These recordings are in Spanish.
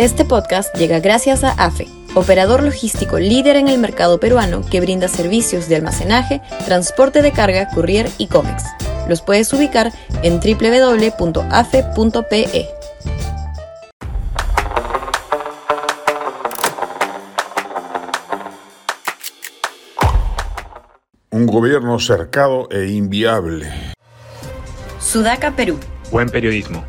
Este podcast llega gracias a AFE, operador logístico líder en el mercado peruano que brinda servicios de almacenaje, transporte de carga, courier y cómics. Los puedes ubicar en www.afe.pe. Un gobierno cercado e inviable. Sudaca, Perú. Buen periodismo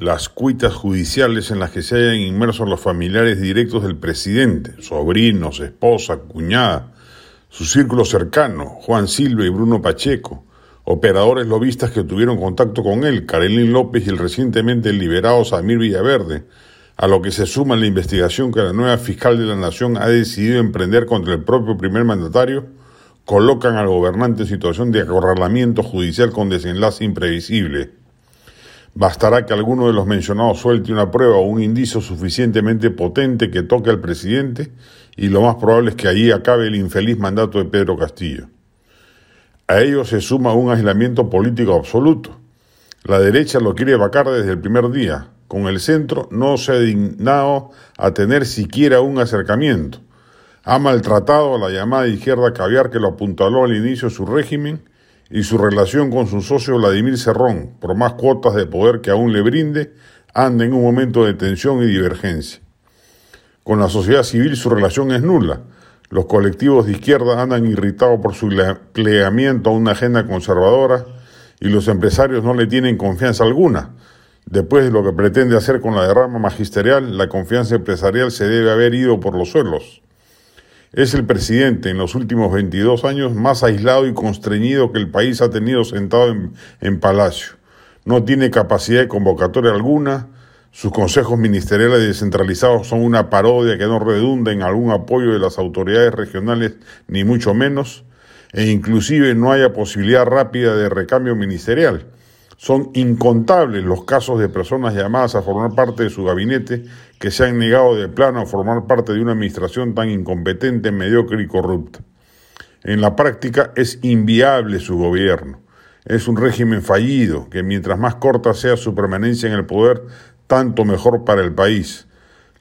las cuitas judiciales en las que se hayan inmersos los familiares directos del presidente, sobrinos, esposa, cuñada, su círculo cercano, Juan Silva y Bruno Pacheco, operadores lobistas que tuvieron contacto con él, Karelín López y el recientemente liberado Samir Villaverde, a lo que se suma la investigación que la nueva fiscal de la Nación ha decidido emprender contra el propio primer mandatario, colocan al gobernante en situación de acorralamiento judicial con desenlace imprevisible. Bastará que alguno de los mencionados suelte una prueba o un indicio suficientemente potente que toque al presidente y lo más probable es que allí acabe el infeliz mandato de Pedro Castillo. A ello se suma un aislamiento político absoluto. La derecha lo quiere vacar desde el primer día. Con el centro no se ha dignado a tener siquiera un acercamiento. Ha maltratado a la llamada izquierda caviar que lo apuntaló al inicio de su régimen y su relación con su socio Vladimir Cerrón, por más cuotas de poder que aún le brinde, anda en un momento de tensión y divergencia. Con la sociedad civil su relación es nula. Los colectivos de izquierda andan irritados por su plegamiento a una agenda conservadora y los empresarios no le tienen confianza alguna. Después de lo que pretende hacer con la derrama magisterial, la confianza empresarial se debe haber ido por los suelos. Es el presidente en los últimos 22 años más aislado y constreñido que el país ha tenido sentado en, Palacio. No tiene capacidad de convocatoria alguna, sus consejos ministeriales descentralizados son una parodia que no redunda en algún apoyo de las autoridades regionales, ni mucho menos, e inclusive no haya posibilidad rápida de recambio ministerial. Son incontables los casos de personas llamadas a formar parte de su gabinete que se han negado de plano a formar parte de una administración tan incompetente, mediocre y corrupta. En la práctica es inviable su gobierno. Es un régimen fallido que mientras más corta sea su permanencia en el poder, tanto mejor para el país.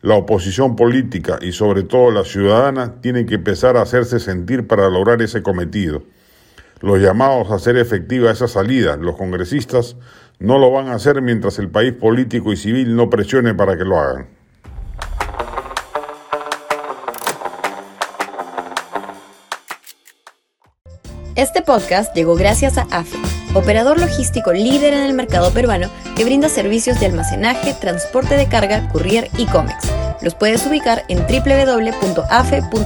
La oposición política y sobre todo la ciudadana tienen que empezar a hacerse sentir para lograr ese cometido. Los llamados a hacer efectiva esa salida, los congresistas, no lo van a hacer mientras el país político y civil no presione para que lo hagan. Este podcast llegó gracias a AFE, operador logístico líder en el mercado peruano que brinda servicios de almacenaje, transporte de carga, courier y cómics. Los puedes ubicar en www.afe.pe.